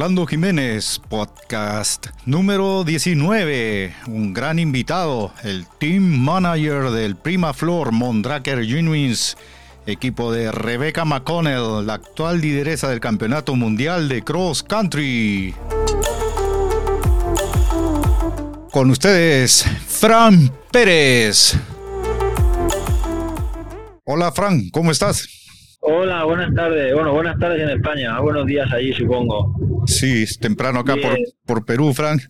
Orlando Jiménez, podcast número 19. Un gran invitado, el team manager del Prima Flor Mondraker Genuines, equipo de Rebecca McConnell, la actual lideresa del Campeonato Mundial de Cross Country. Con ustedes, Fran Pérez. Hola Fran, ¿cómo estás? Hola, buenas tardes. Bueno, buenas tardes en España. Buenos días allí, supongo. Sí, es temprano acá por, por, Perú, Frank.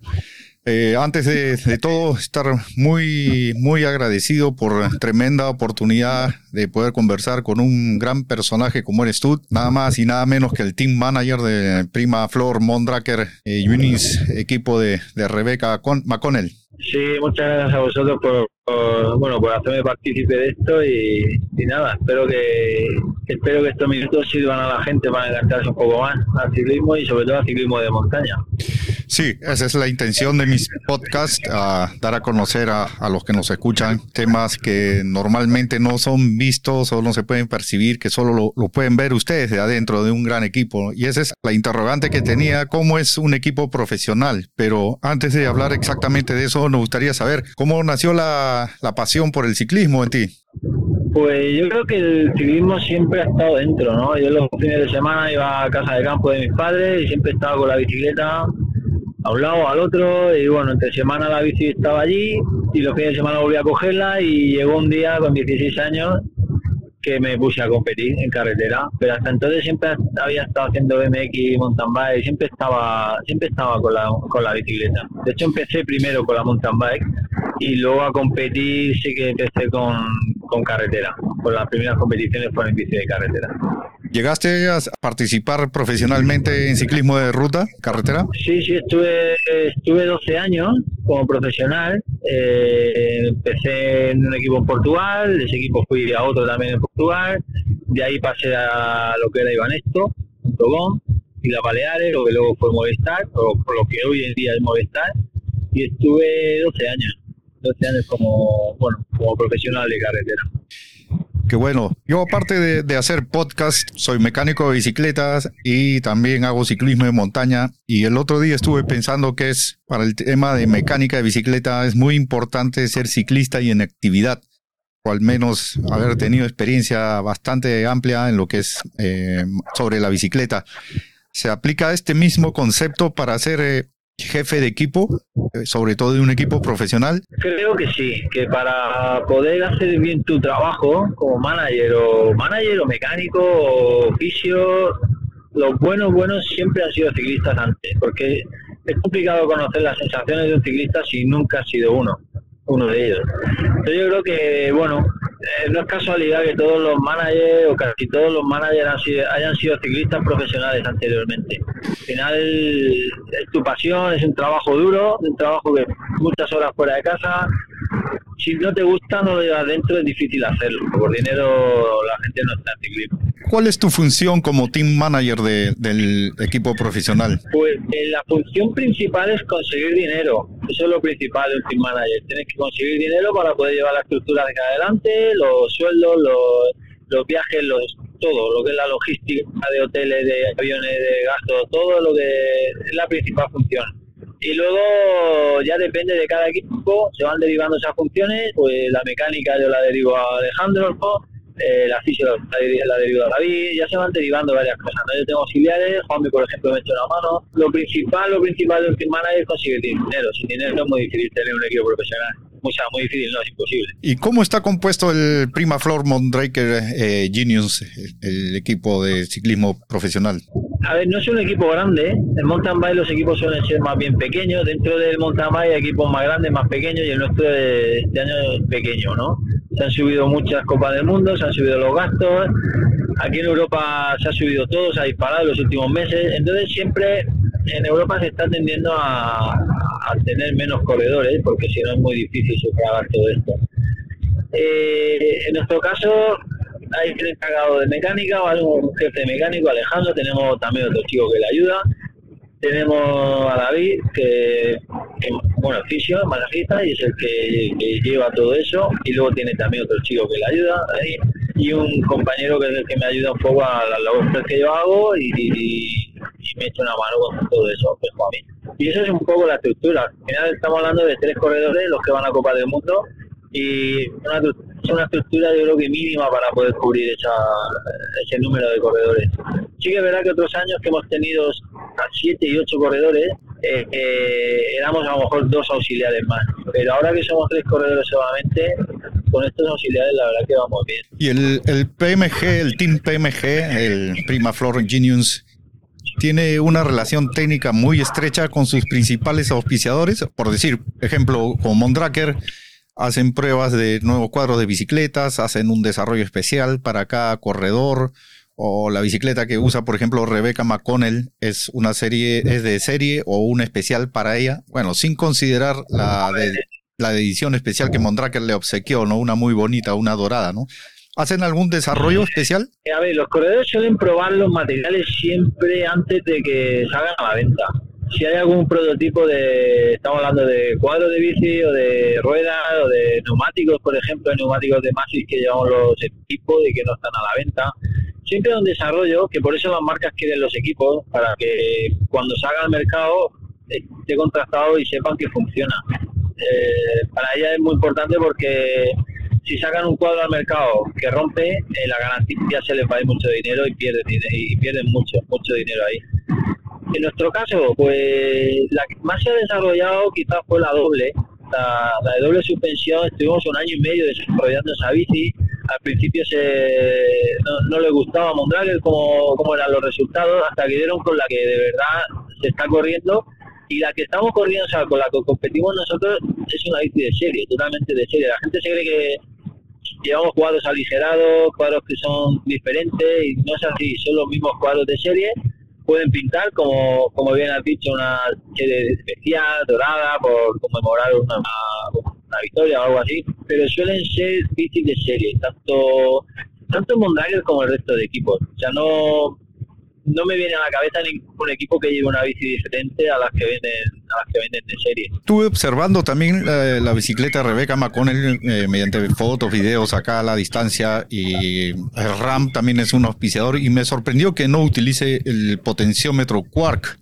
Eh, antes de, de, todo, estar muy, muy agradecido por tremenda oportunidad de poder conversar con un gran personaje como eres tú, nada más y nada menos que el team manager de Prima Flor Mondraker eh, equipo de, de Rebeca McConnell. Sí, muchas gracias a vosotros por, bueno, por hacerme partícipe de esto y, nada, espero que espero que estos minutos sirvan a la gente para engantarse un poco más al ciclismo y sobre todo al ciclismo de montaña. Sí, esa es la intención de mis podcasts, dar a conocer a, los que nos escuchan temas que normalmente no son vistos o no se pueden percibir, que solo lo, pueden ver ustedes de adentro de un gran equipo. Y esa es la interrogante que tenía, ¿cómo es un equipo profesional? Pero antes de hablar exactamente de eso, nos gustaría saber cómo nació la, la pasión por el ciclismo en ti. Pues yo creo que el ciclismo siempre ha estado dentro, ¿no? Yo los fines de semana iba a casa de campo de mis padres y siempre estaba con la bicicleta a un lado, al otro, y bueno, entre semana la bici estaba allí y los fines de semana volví a cogerla y llegó un día con 16 años que me puse a competir en carretera, pero hasta entonces siempre había estado haciendo BMX mountain bike, siempre estaba siempre estaba con la, con la bicicleta. De hecho empecé primero con la mountain bike y luego a competir sí que empecé con, con carretera, con las primeras competiciones fueron en bici de carretera. ¿Llegaste a participar profesionalmente en ciclismo de ruta, carretera? Sí, sí, estuve, estuve 12 años como profesional. Eh, empecé en un equipo en Portugal, de ese equipo fui a otro también en Portugal. De ahí pasé a lo que era Ivanesto, Togón, y la Baleares, lo que luego fue Movistar, o lo que hoy en día es Movistar. Y estuve 12 años, 12 años como, bueno, como profesional de carretera. Qué bueno. Yo aparte de, hacer podcast, soy mecánico de bicicletas y también hago ciclismo de montaña. Y el otro día estuve pensando que es para el tema de mecánica de bicicleta es muy importante ser ciclista y en actividad o al menos haber tenido experiencia bastante amplia en lo que es eh, sobre la bicicleta. ¿Se aplica este mismo concepto para hacer eh, jefe de equipo, eh, sobre todo de un equipo profesional? Creo que sí, que para poder hacer bien tu trabajo como manager o manager o mecánico o oficio, los buenos buenos siempre han sido ciclistas antes, porque es complicado conocer las sensaciones de un ciclista si nunca has sido uno, uno de ellos. Entonces yo creo que, bueno, eh, no es casualidad que todos los managers o casi todos los managers hayan sido ciclistas profesionales anteriormente. Al final es tu pasión, es un trabajo duro, un trabajo que muchas horas fuera de casa. Si no te gusta, no lo llevas dentro, es difícil hacerlo. Por dinero la gente no está ciclismo. ¿Cuál es tu función como team manager del equipo profesional? Pues eh, la función principal es conseguir dinero. Eso es lo principal de un team manager. Tienes que conseguir dinero para poder llevar la estructura de adelante, los sueldos, los, viajes, los todo, lo que es la logística de hoteles, de aviones, de gastos, todo lo que es la principal función. Y luego ya depende de cada equipo, se van derivando esas funciones, pues la mecánica yo la derivo a Alejandro, eh, la fisio la, derivo a David, ya se van derivando varias cosas. Yo tengo auxiliares, Juanmi por ejemplo me echa una mano. Lo principal, lo principal de un manager es conseguir dinero. Sin dinero es muy difícil tener un equipo profesional muy, muy difícil, no es imposible. ¿Y cómo está compuesto el Prima Flor Mondraker eh, Genius, el equipo de ciclismo profesional? A ver, no es un equipo grande. En mountain bike los equipos suelen ser más bien pequeños. Dentro del mountain bike hay equipos más grandes, más pequeños y el nuestro de este año es pequeño, ¿no? Se han subido muchas copas del mundo, se han subido los gastos. Aquí en Europa se ha subido todo, se ha disparado en los últimos meses. Entonces siempre en Europa se está tendiendo a, tener menos corredores, porque si no es muy difícil sufragar todo esto. Eh, en nuestro caso, hay que encargado de mecánica, un jefe mecánico, Alejandro, tenemos también otro chico que le ayuda, tenemos a David, que, bueno, fisio, masajista, y es el que, lleva todo eso, y luego tiene también otro chico que le ayuda, y un compañero que es el que me ayuda un poco a las labores que yo hago, y me eche una mano con todo eso, pues a mí. Y eso es un poco la estructura. Al final estamos hablando de tres corredores, los que van a Copa del Mundo, y una, es una estructura yo creo mínima para poder cubrir esa, ese número de corredores. Sí que es verdad que otros años que hemos tenido a siete y ocho corredores, eh, eh, éramos a lo mejor dos auxiliares más. Pero ahora que somos tres corredores solamente, con estos auxiliares la verdad que vamos bien. Y el, el PMG, el Team PMG, el Prima Flor Genius, tiene una relación técnica muy estrecha con sus principales auspiciadores. Por decir, ejemplo, con Mondraker, hacen pruebas de nuevos cuadros de bicicletas, hacen un desarrollo especial para cada corredor o la bicicleta que usa, por ejemplo, Rebecca McConnell es una serie, es de serie o un especial para ella. Bueno, sin considerar la la edición especial que Mondraker le obsequió, ¿no? Una muy bonita, una dorada, ¿no? ¿Hacen algún desarrollo especial? A ver, los corredores suelen probar los materiales siempre antes de que salgan a la venta si hay algún prototipo de, estamos hablando de cuadros de bici o de ruedas o de neumáticos, por ejemplo, neumáticos de Masis que llevamos los equipos y que no están a la venta. Siempre hay un desarrollo, que por eso las marcas quieren los equipos, para que cuando salga al mercado esté contrastado y sepan que funciona. Eh, para ella es muy importante porque si sacan un cuadro al mercado que rompe, eh, la garantía se les va a ir mucho dinero y pierden, y pierden mucho, mucho dinero ahí. En nuestro caso, pues la que más se ha desarrollado quizás fue la doble, la, de doble suspensión. Estuvimos un año y medio desarrollando esa bici. Al principio se, no, le gustaba a Mondrager cómo, cómo eran los resultados, hasta que dieron con la que de verdad se está corriendo. Y la que estamos corriendo, o sea, con la que competimos nosotros, es una bici de serie, totalmente de serie. La gente se cree que llevamos cuadros aligerados, cuadros que son diferentes, y no es así, son los mismos cuadros de serie pueden pintar, como, como bien has dicho, una serie especial, dorada, por conmemorar una, una victoria o algo así, pero suelen ser bicis de serie, tanto tanto Mondrager como el resto de equipos. O sea, no, no me viene a la cabeza ningún equipo que lleve una bici diferente a las que venden a las que venden de serie. Estuve observando también eh, la bicicleta Rebeca McConnell eh, mediante fotos, videos acá a la distancia y el RAM también es un auspiciador y me sorprendió que no utilice el potenciómetro Quark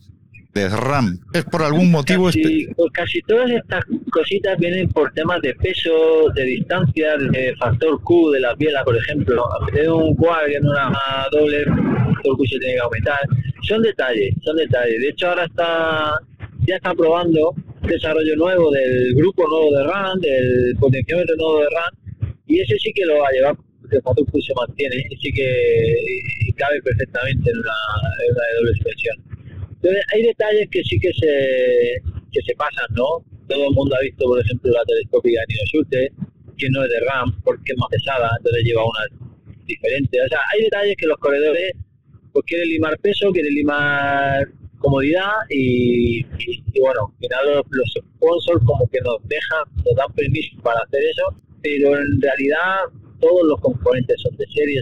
de RAM. ¿Es por algún motivo? Casi, pues casi todas estas cositas vienen por temas de peso, de distancia, de factor Q de las bielas, por ejemplo. De un Quark en una doble, factor Q se tiene que aumentar. Son detalles, son detalles. De hecho, ahora está ya está probando un desarrollo nuevo del grupo nuevo de RAM, del potenciómetro nuevo de RAM, y ese sí que lo va a llevar porque el factor Q se mantiene, y sí que cabe perfectamente en una, en una de doble suspensión. Entonces, hay detalles que sí que se, que se pasan, ¿no? Todo el mundo ha visto, por ejemplo, la telescópica de Nino Schultz, que no es de RAM, porque es más pesada, entonces lleva una diferente. O sea, hay detalles que los corredores pues quieren limar peso, quieren limar comodidad y, bueno, al final los, los, sponsors como que nos dejan, nos dan permiso para hacer eso, pero en realidad todos los componentes son de serie,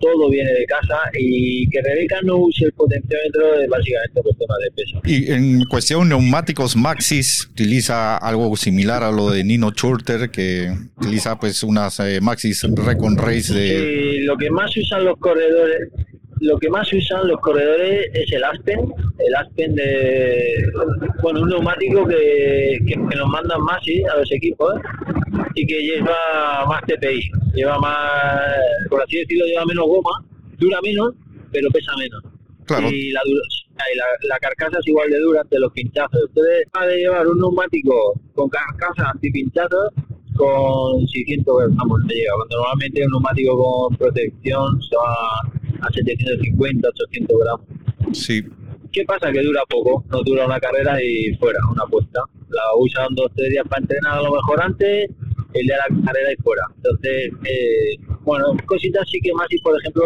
todo viene de casa y que Rebeca no use el potenciómetro es básicamente por tema de peso. Y en cuestión neumáticos Maxis, utiliza algo similar a lo de Nino Schurter, que utiliza pues unas eh, Maxis Recon Race de... lo que más usan los corredores lo que más usan los corredores es el Aspen, el Aspen de, bueno, un neumático que, que, nos mandan más a los equipos y que lleva más TPI, lleva más, por así decirlo, lleva menos goma, dura menos, pero pesa menos. Y la, la, carcasa es igual de dura ante los pinchazos. Ustedes van de llevar un neumático con carcasa anti-pinchazos con 600 gramos de llega. Cuando normalmente un neumático con protección se va a 750, 800 gramos. Sí. ¿Qué pasa? Que dura poco, no dura una carrera y fuera, una apuesta. La usan dos, tres días para entrenar a lo mejor antes el de la carrera y fuera. Entonces, eh, bueno, cositas sí que Masi, por ejemplo,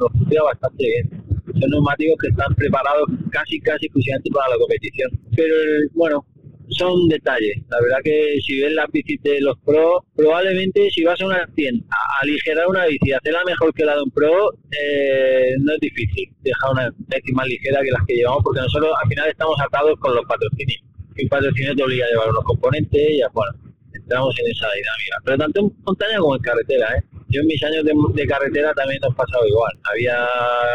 nos funciona bastante bien. Son neumáticos que están preparados casi, casi exclusivamente para la competición. Pero, bueno, son detalles. La verdad que si ves las bicis de los pros, probablemente si vas a una tienda a aligerar una bici, hacerla mejor que la de un pro, eh, no es difícil dejar una bici más ligera que las que llevamos, porque nosotros al final estamos atados con los patrocinios. Y un patrocinio te obliga a llevar unos componentes y ya, bueno, entramos en esa dinámica. Pero tanto en montaña como en carretera, ¿eh? Yo en mis años de, carretera también nos pasaba igual. Había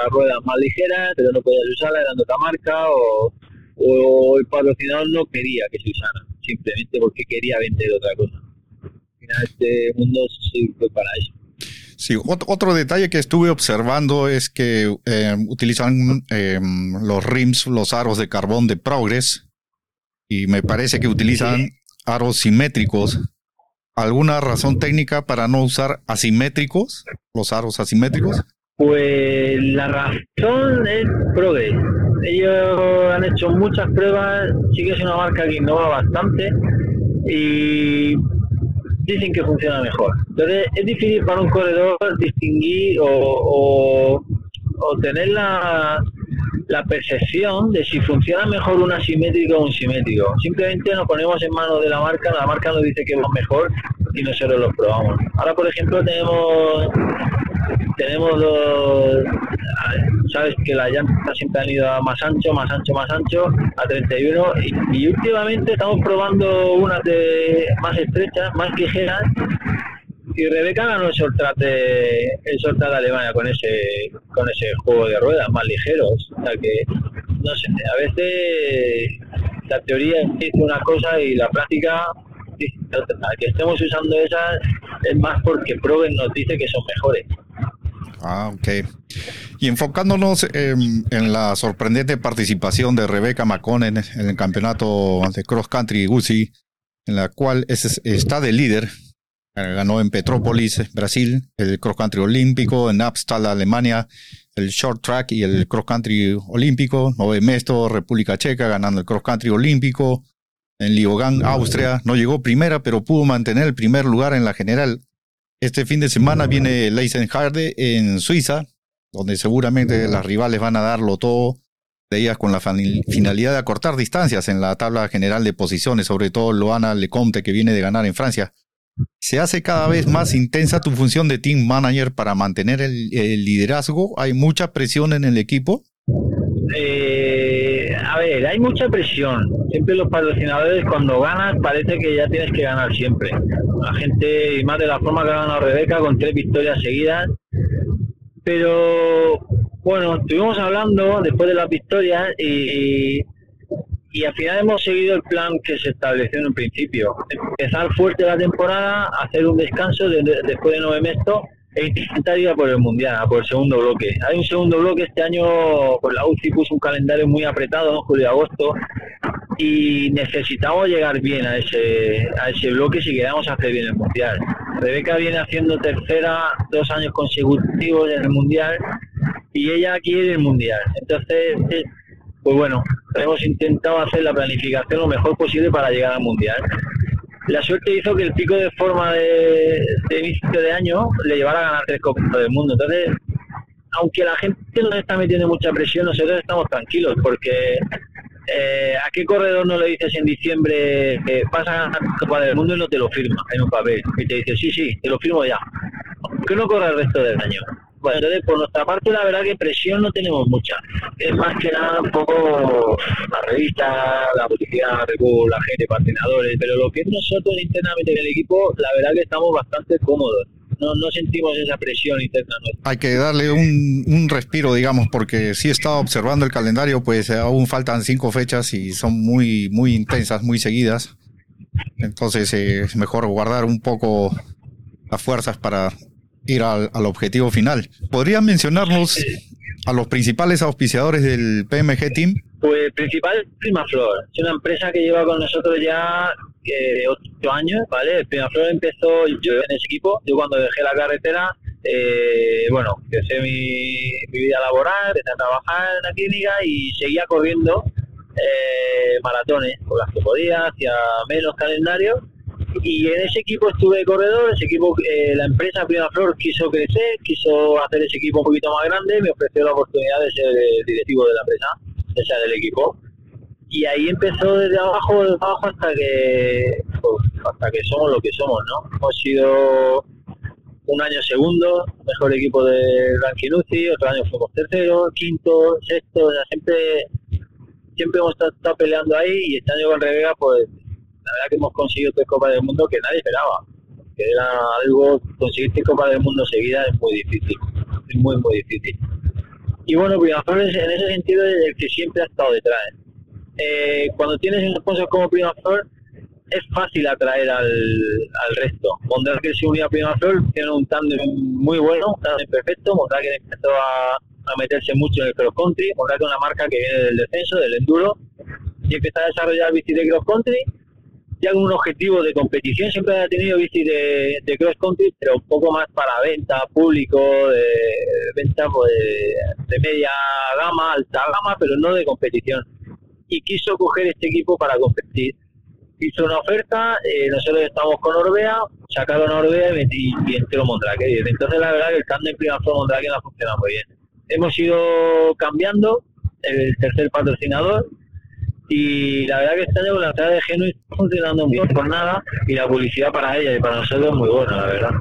ruedas más ligeras, pero no podías usarlas, eran de otra marca, o, o el patrocinador no quería que se usara, simplemente porque quería vender otra cosa. Al final este mundo sirve para eso. Sí, otro detalle que estuve observando es que eh, utilizan eh, los rims, los aros de carbón de Progress, y me parece que utilizan aros simétricos. ¿Alguna razón técnica para no usar asimétricos, los aros asimétricos? Pues la razón es Progress. Ellos han hecho muchas pruebas, sí que es una marca que innova bastante y dicen que funciona mejor. Entonces es difícil para un corredor distinguir o, o, tener la, la percepción de si funciona mejor un asimétrico o un simétrico. Simplemente nos ponemos en manos de la marca, la marca nos dice que es mejor y nosotros lo probamos. Ahora, por ejemplo, tenemos tenemos dos, sabes que las llantas siempre han ido a más ancho, más ancho, más ancho, a 31 y, y últimamente estamos probando unas de más estrechas, más ligeras y Rebeca ganó el de, el Sortrat de Alemania con ese con ese juego de ruedas más ligeros o sea que no sé a veces la teoría dice una cosa y la práctica dice otra que estemos usando esas es más porque Proven nos dice que son mejores Ah, ok. Y enfocándonos en, la sorprendente participación de Rebeca Maconen en el campeonato de cross country UCI, en la cual está de líder, ganó en Petrópolis, Brasil, el cross country olímpico, en Abstal, Alemania, el short track y el cross country olímpico, Nove Mesto, República Checa, ganando el cross country olímpico, en Liogan, Austria, no llegó primera, pero pudo mantener el primer lugar en la general. Este fin de semana viene Leisenharde en Suiza, donde seguramente las rivales van a darlo todo de ellas con la finalidad de acortar distancias en la tabla general de posiciones, sobre todo Loana Lecomte que viene de ganar en Francia. ¿Se hace cada vez más intensa tu función de team manager para mantener el, liderazgo? ¿Hay mucha presión en el equipo? Eh, a ver, hay mucha presión. Siempre los patrocinadores cuando ganas parece que ya tienes que ganar siempre. La gente, y más de la forma que ha ganado Rebeca, con tres victorias seguidas. Pero bueno, estuvimos hablando después de las victorias y, y, al final hemos seguido el plan que se estableció en un principio. Empezar fuerte la temporada, hacer un descanso después de nueve meses e intentar ir a por el Mundial, a por el segundo bloque. Hay un segundo bloque, este año pues la UCI puso un calendario muy apretado, julio y agosto, y necesitamos llegar bien a ese, a ese bloque si queremos hacer bien el Mundial. Rebeca viene haciendo tercera dos años consecutivos en el Mundial y ella quiere el Mundial. Entonces, pues bueno, hemos intentado hacer la planificación lo mejor posible para llegar al Mundial la suerte hizo que el pico de forma de, inicio de año le llevara a ganar tres copas del mundo. Entonces, aunque la gente nos está metiendo mucha presión, nosotros estamos tranquilos porque eh, ¿a qué corredor no le dices en diciembre que pasa a ganar Copa del Mundo y no te lo firma en un papel? Y te dice, sí, sí, te lo firmo ya. ¿Por no corre el resto del año? Bueno, entonces por nuestra parte la verdad que presión no tenemos mucha. Es más que nada un poco la revista, la publicidad, la gente, patrocinadores, pero lo que es nosotros internamente en el equipo, la verdad que estamos bastante cómodos. No, no sentimos esa presión interna. Hay que darle un, un respiro, digamos, porque si he estado observando el calendario, pues aún faltan cinco fechas y son muy, muy intensas, muy seguidas. Entonces eh, es mejor guardar un poco las fuerzas para ir al, objetivo final. ¿Podrías mencionarnos a los principales auspiciadores del PMG Team? Pues principal Primaflor. Es una empresa que lleva con nosotros ya eh, ocho años, ¿vale? Primaflor empezó yo en ese equipo. Yo cuando dejé la carretera, eh, bueno, empecé mi, vida laboral, empecé a trabajar en la clínica y seguía corriendo eh, maratones con las que podía, hacía menos calendario y en ese equipo estuve corredor, ese equipo, eh, la empresa Prima Flor quiso crecer, quiso hacer ese equipo un poquito más grande, me ofreció la oportunidad de ser directivo de la empresa, de ser del equipo. Y ahí empezó desde abajo, abajo hasta que pues, hasta que somos lo que somos, ¿no? Hemos sido un año segundo, mejor equipo de ranking UCI, otro año fuimos tercero, quinto, sexto, o sea, siempre siempre hemos estado, peleando ahí y este año con Rebeca pues la verdad que hemos conseguido tres Copas del Mundo que nadie esperaba. que era algo, conseguirte Copa del Mundo seguida es muy difícil, es muy, muy difícil. Y bueno, Primaflor en ese sentido es el que siempre ha estado detrás. Eh, cuando tienes un sponsor como Primaflor, es fácil atraer al, al resto. que se unió a Primaflor, tiene un tándem muy bueno, un tándem perfecto, que empezó a, a meterse mucho en el cross country, que es una marca que viene del descenso, del enduro, y empezó a desarrollar bici de cross country ya un objetivo de competición, siempre ha tenido bici de, cross country, pero un poco más para venta, público, de venta pues, de, media gama, alta gama, pero no de competición. Y quiso coger este equipo para competir. Hizo una oferta, eh, nosotros estamos con Orbea, sacaron a Orbea y, y entró Mondrake. Entonces la verdad que el tándem prima fue Mondrake no ha funcionado muy bien. Hemos ido cambiando el tercer patrocinador, y la verdad que este año la entrada de Geno está funcionando muy bien por nada y la publicidad para ella y para nosotros es muy buena, la verdad.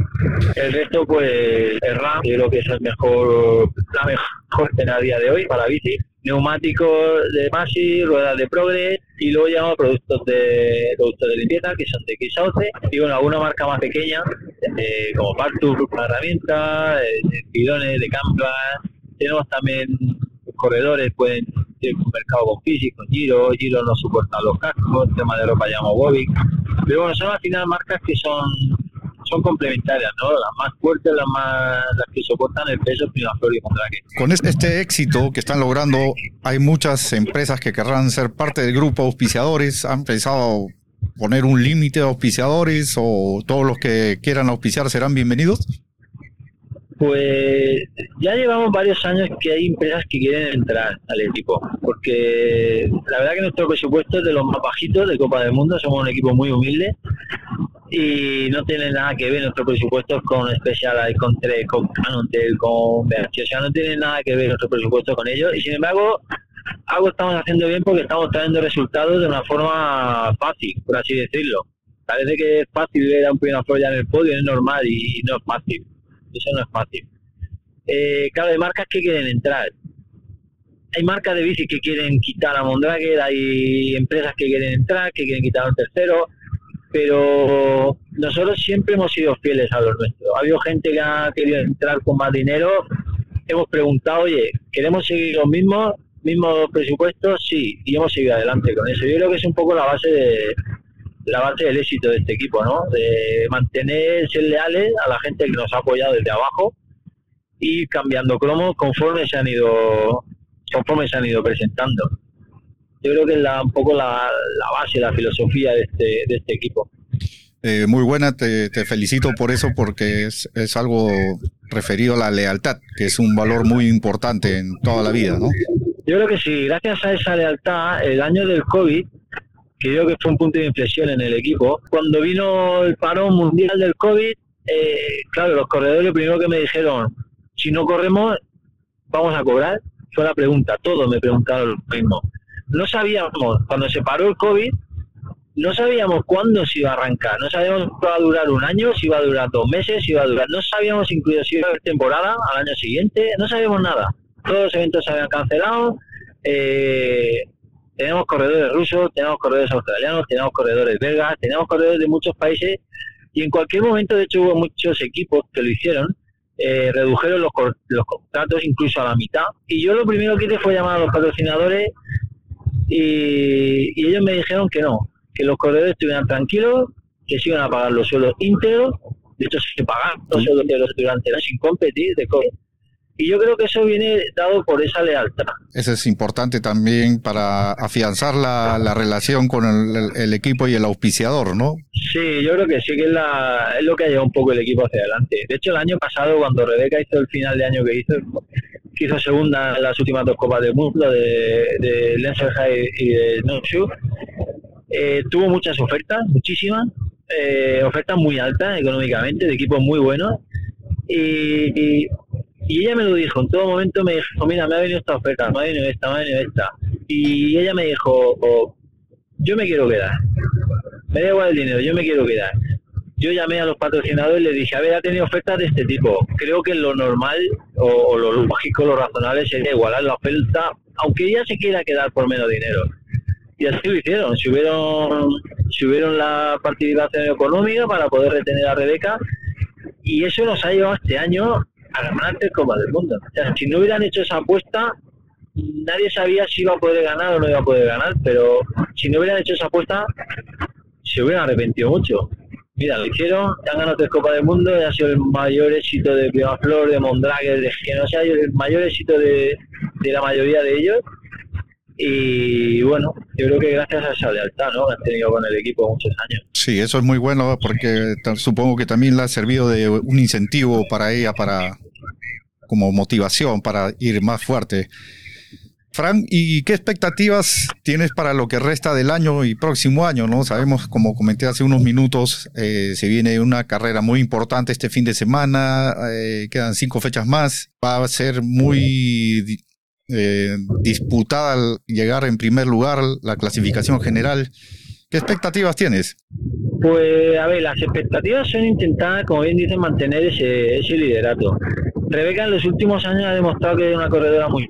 El resto, pues, el RAM, yo creo que es el mejor, la mejor escena a día de hoy para bici. Neumáticos de Masi, ruedas de Progress y luego ya productos de productos de limpieza que son de X11 y bueno, alguna marca más pequeña eh, como Partur, herramientas, eh, bidones de Canvas. Tenemos también corredores, pueden mercado con físico, Giro, Giro no soporta los cascos, tema de ropa Bobby. Pero bueno, son al final marcas que son son complementarias, ¿no? Las más fuertes, las más las que soportan el peso Primaflor y Mondrake. Con este éxito que están logrando, hay muchas empresas que querrán ser parte del grupo de auspiciadores. ¿Han pensado poner un límite de auspiciadores o todos los que quieran auspiciar serán bienvenidos? Pues ya llevamos varios años que hay empresas que quieren entrar al equipo, porque la verdad que nuestro presupuesto es de los más bajitos de Copa del Mundo, somos un equipo muy humilde y no tiene nada que ver nuestro presupuesto con Specialized, con Tres, con Canontel, con BH, o sea, no tiene nada que ver nuestro presupuesto con ellos y sin embargo algo estamos haciendo bien porque estamos trayendo resultados de una forma fácil, por así decirlo. Parece que es fácil ver a un primer ya en el podio, es normal y no es fácil eso no es fácil. Eh, claro, hay marcas que quieren entrar. Hay marcas de bici que quieren quitar a Mondrager, hay empresas que quieren entrar, que quieren quitar a un tercero, pero nosotros siempre hemos sido fieles a los nuestros. Ha habido gente que ha querido entrar con más dinero, hemos preguntado, oye, ¿queremos seguir los mismos, mismos presupuestos? Sí, y hemos seguido adelante con eso. Yo creo que es un poco la base de, la base del éxito de este equipo, ¿no? De mantenerse leales a la gente que nos ha apoyado desde abajo y cambiando cromos conforme se han ido conforme se han ido presentando. Yo creo que es la, un poco la, base, la filosofía de este, de este equipo. Eh, muy buena, te, te, felicito por eso porque es, es algo referido a la lealtad, que es un valor muy importante en toda la vida, ¿no? Yo creo que sí, gracias a esa lealtad, el año del COVID creo que fue un punto de inflexión en el equipo. Cuando vino el parón mundial del COVID, eh, claro, los corredores primero que me dijeron, si no corremos, vamos a cobrar. Fue la pregunta, todos me preguntaron lo mismo. No sabíamos, cuando se paró el COVID, no sabíamos cuándo se iba a arrancar, no sabíamos si iba a durar un año, si iba a durar dos meses, si iba a durar, no sabíamos incluso si iba a haber temporada al año siguiente, no sabíamos nada. Todos los eventos se habían cancelado, eh, tenemos corredores rusos, tenemos corredores australianos, tenemos corredores belgas, tenemos corredores de muchos países. Y en cualquier momento, de hecho, hubo muchos equipos que lo hicieron, eh, redujeron los, los contratos incluso a la mitad. Y yo lo primero que hice fue llamar a los patrocinadores y, ellos me dijeron que no, que los corredores estuvieran tranquilos, que se iban a pagar los sueldos íntegros, de hecho se pagan los sueldos íntegros durante el sin competir de COVID y yo creo que eso viene dado por esa lealtad. Eso es importante también para afianzar la, la relación con el, equipo y el auspiciador, ¿no? Sí, yo creo que sí que es, la, es lo que ha llevado un poco el equipo hacia adelante. De hecho, el año pasado, cuando Rebeca hizo el final de año que hizo, que hizo segunda en las últimas dos Copas del Mundo, de, de High y de No eh, tuvo muchas ofertas, muchísimas, eh, ofertas muy altas económicamente, de equipos muy buenos. y, y ella me lo dijo, en todo momento me dijo, mira, me ha venido esta oferta, me ha venido esta, me ha venido esta. Y ella me dijo, oh, yo me quiero quedar. Me da igual el dinero, yo me quiero quedar. Yo llamé a los patrocinadores y les dije, a ver, ha tenido ofertas de este tipo. Creo que lo normal o, lo lógico, lo razonable sería igualar la oferta, aunque ella se quiera quedar por menos dinero. Y así lo hicieron. Subieron, subieron la participación económica para poder retener a Rebeca y eso nos ha llevado este año a ganar el Copa del Mundo. O sea, si no hubieran hecho esa apuesta, nadie sabía si iba a poder ganar o no iba a poder ganar, pero si no hubieran hecho esa apuesta, se hubieran arrepentido mucho. Mira, lo hicieron, han ganado tres Copas del Mundo, ha sido el mayor éxito de Flor, de Mondrague, de que no sea el mayor éxito de, de la mayoría de ellos. Y bueno, yo creo que gracias a esa lealtad ¿no? han tenido con el equipo muchos años. Sí, eso es muy bueno porque supongo que también le ha servido de un incentivo para ella, para como motivación, para ir más fuerte. Frank, ¿y qué expectativas tienes para lo que resta del año y próximo año? ¿no? Sabemos, como comenté hace unos minutos, eh, se viene una carrera muy importante este fin de semana, eh, quedan cinco fechas más, va a ser muy eh, disputada al llegar en primer lugar la clasificación general. ¿Qué expectativas tienes? Pues, a ver, las expectativas son intentar, como bien dicen, mantener ese, liderato. Rebeca en los últimos años ha demostrado que es una corredora muy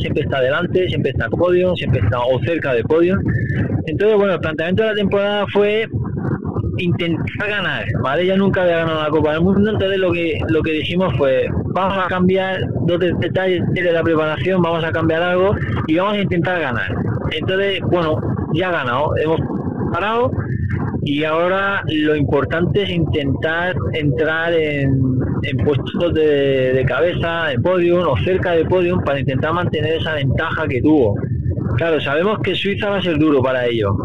siempre está adelante, siempre está podio, siempre está o cerca de podio. Entonces, bueno, el planteamiento de la temporada fue intentar ganar, ¿vale? Ella nunca había ganado la Copa del Mundo, entonces lo que lo que dijimos fue, vamos a cambiar dos detalles de la preparación, vamos a cambiar algo y vamos a intentar ganar. Entonces, bueno, ya ha ganado, hemos parado y ahora lo importante es intentar entrar en, puestos de, cabeza, de podium o cerca de podium para intentar mantener esa ventaja que tuvo. Claro, sabemos que Suiza va a ser duro para ello.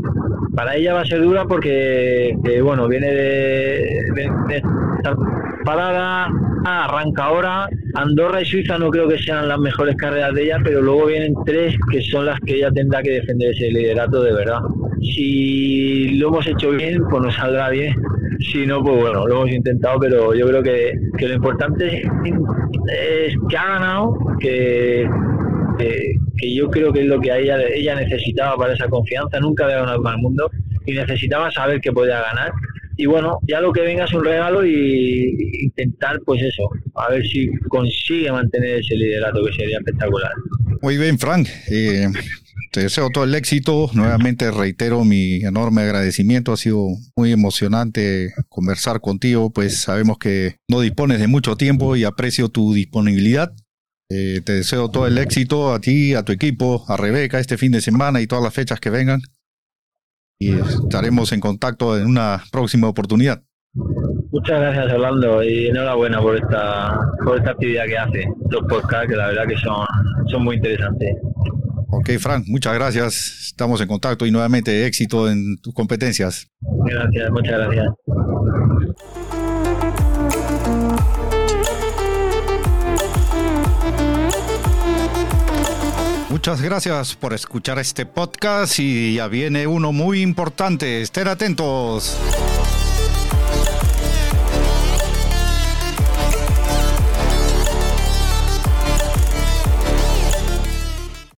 Para ella va a ser dura porque, bueno, viene de, parada, arranca ahora. Andorra y Suiza no creo que sean las mejores carreras de ella, pero luego vienen tres que son las que ella tendrá que defender ese liderato de verdad si lo hemos hecho bien, pues nos saldrá bien. Si no, pues bueno, lo hemos intentado, pero yo creo que, lo importante es, que ha ganado, que, que, yo creo que es lo que ella, ella necesitaba para esa confianza. Nunca había ganado para el mundo y necesitaba saber que podía ganar. Y bueno, ya lo que venga es un regalo y intentar, pues eso, a ver si consigue mantener ese liderato que sería espectacular. Muy bien, Frank. Eh, te deseo todo el éxito. Nuevamente reitero mi enorme agradecimiento. Ha sido muy emocionante conversar contigo, pues sabemos que no dispones de mucho tiempo y aprecio tu disponibilidad. Eh, te deseo todo el éxito a ti, a tu equipo, a Rebeca este fin de semana y todas las fechas que vengan. Y estaremos en contacto en una próxima oportunidad. Muchas gracias Orlando y enhorabuena por esta por esta actividad que hace, los podcasts que la verdad que son, son muy interesantes. Ok, Frank, muchas gracias. Estamos en contacto y nuevamente éxito en tus competencias. Gracias, muchas gracias. Muchas gracias por escuchar este podcast y ya viene uno muy importante. Estén atentos.